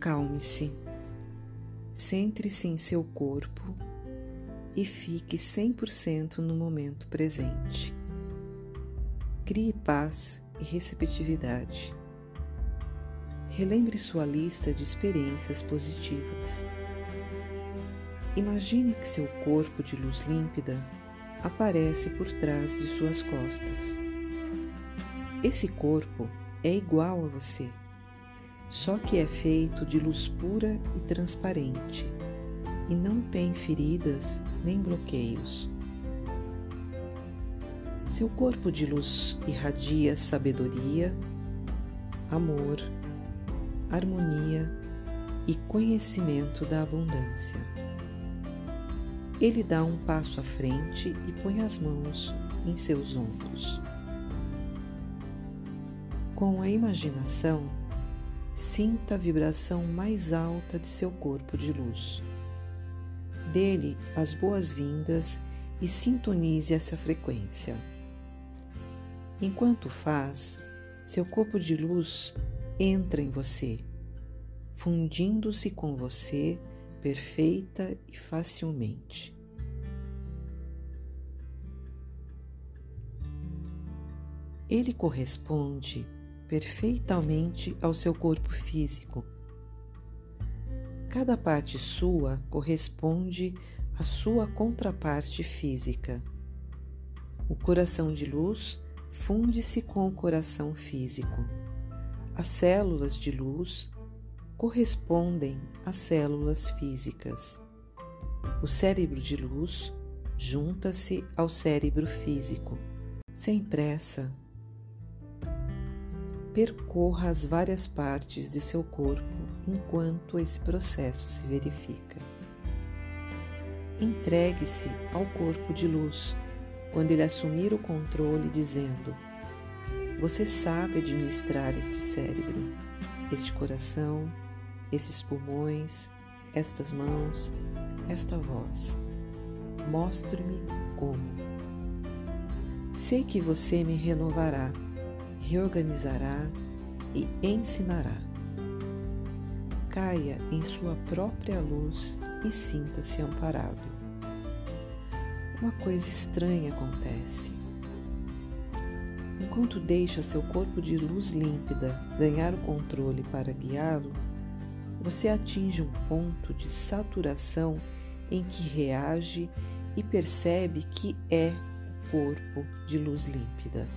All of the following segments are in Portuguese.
Acalme-se, centre-se em seu corpo e fique 100% no momento presente. Crie paz e receptividade. Relembre sua lista de experiências positivas. Imagine que seu corpo de luz límpida aparece por trás de suas costas. Esse corpo é igual a você só que é feito de luz pura e transparente e não tem feridas nem bloqueios. Seu corpo de luz irradia sabedoria, amor, harmonia e conhecimento da abundância. Ele dá um passo à frente e põe as mãos em seus ombros. Com a imaginação, sinta a vibração mais alta de seu corpo de luz. Dele as boas-vindas e sintonize essa frequência. Enquanto faz, seu corpo de luz entra em você, fundindo-se com você perfeita e facilmente. Ele corresponde perfeitamente ao seu corpo físico. Cada parte sua corresponde à sua contraparte física. O coração de luz funde-se com o coração físico. As células de luz correspondem às células físicas. O cérebro de luz junta-se ao cérebro físico. Sem pressa, percorra as várias partes de seu corpo enquanto esse processo se verifica. Entregue-se ao corpo de luz quando ele assumir o controle, dizendo: Você sabe administrar este cérebro, este coração, esses pulmões, estas mãos, esta voz. Mostre-me como. Sei que você me renovará reorganizará e ensinará. Caia em sua própria luz e sinta-se amparado. Uma coisa estranha acontece. Enquanto deixa seu corpo de luz límpida ganhar o controle para guiá-lo, você atinge um ponto de saturação em que reage e percebe que é o corpo de luz límpida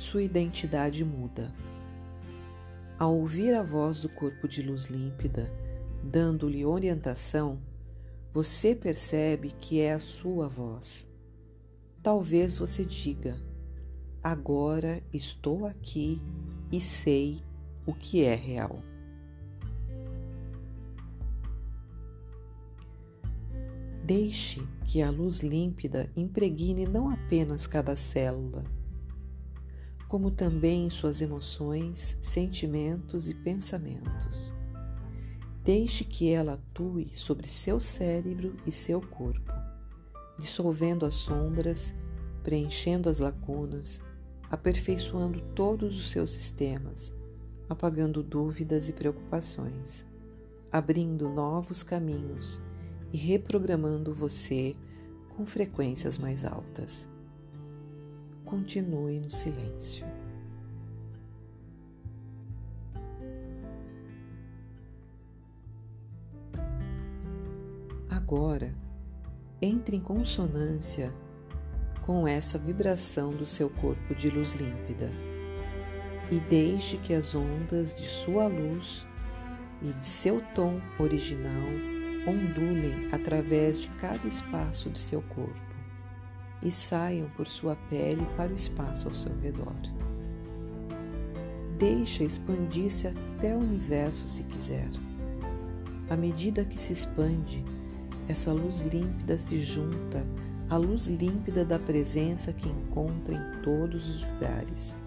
sua identidade muda. Ao ouvir a voz do corpo de luz límpida, dando-lhe orientação, você percebe que é a sua voz. Talvez você diga: Agora estou aqui e sei o que é real. Deixe que a luz límpida impregne não apenas cada célula, como também suas emoções, sentimentos e pensamentos. Deixe que ela atue sobre seu cérebro e seu corpo, dissolvendo as sombras, preenchendo as lacunas, aperfeiçoando todos os seus sistemas, apagando dúvidas e preocupações, abrindo novos caminhos e reprogramando você com frequências mais altas continue no silêncio. Agora, entre em consonância com essa vibração do seu corpo de luz límpida e deixe que as ondas de sua luz e de seu tom original ondulem através de cada espaço do seu corpo e saiam por sua pele para o espaço ao seu redor. Deixa expandir-se até o universo se quiser. À medida que se expande, essa luz límpida se junta à luz límpida da presença que encontra em todos os lugares.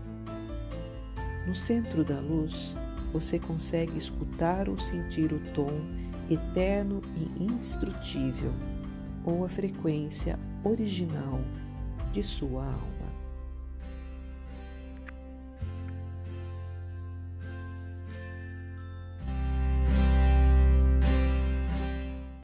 No centro da luz, você consegue escutar ou sentir o tom eterno e indestrutível, ou a frequência original de sua alma.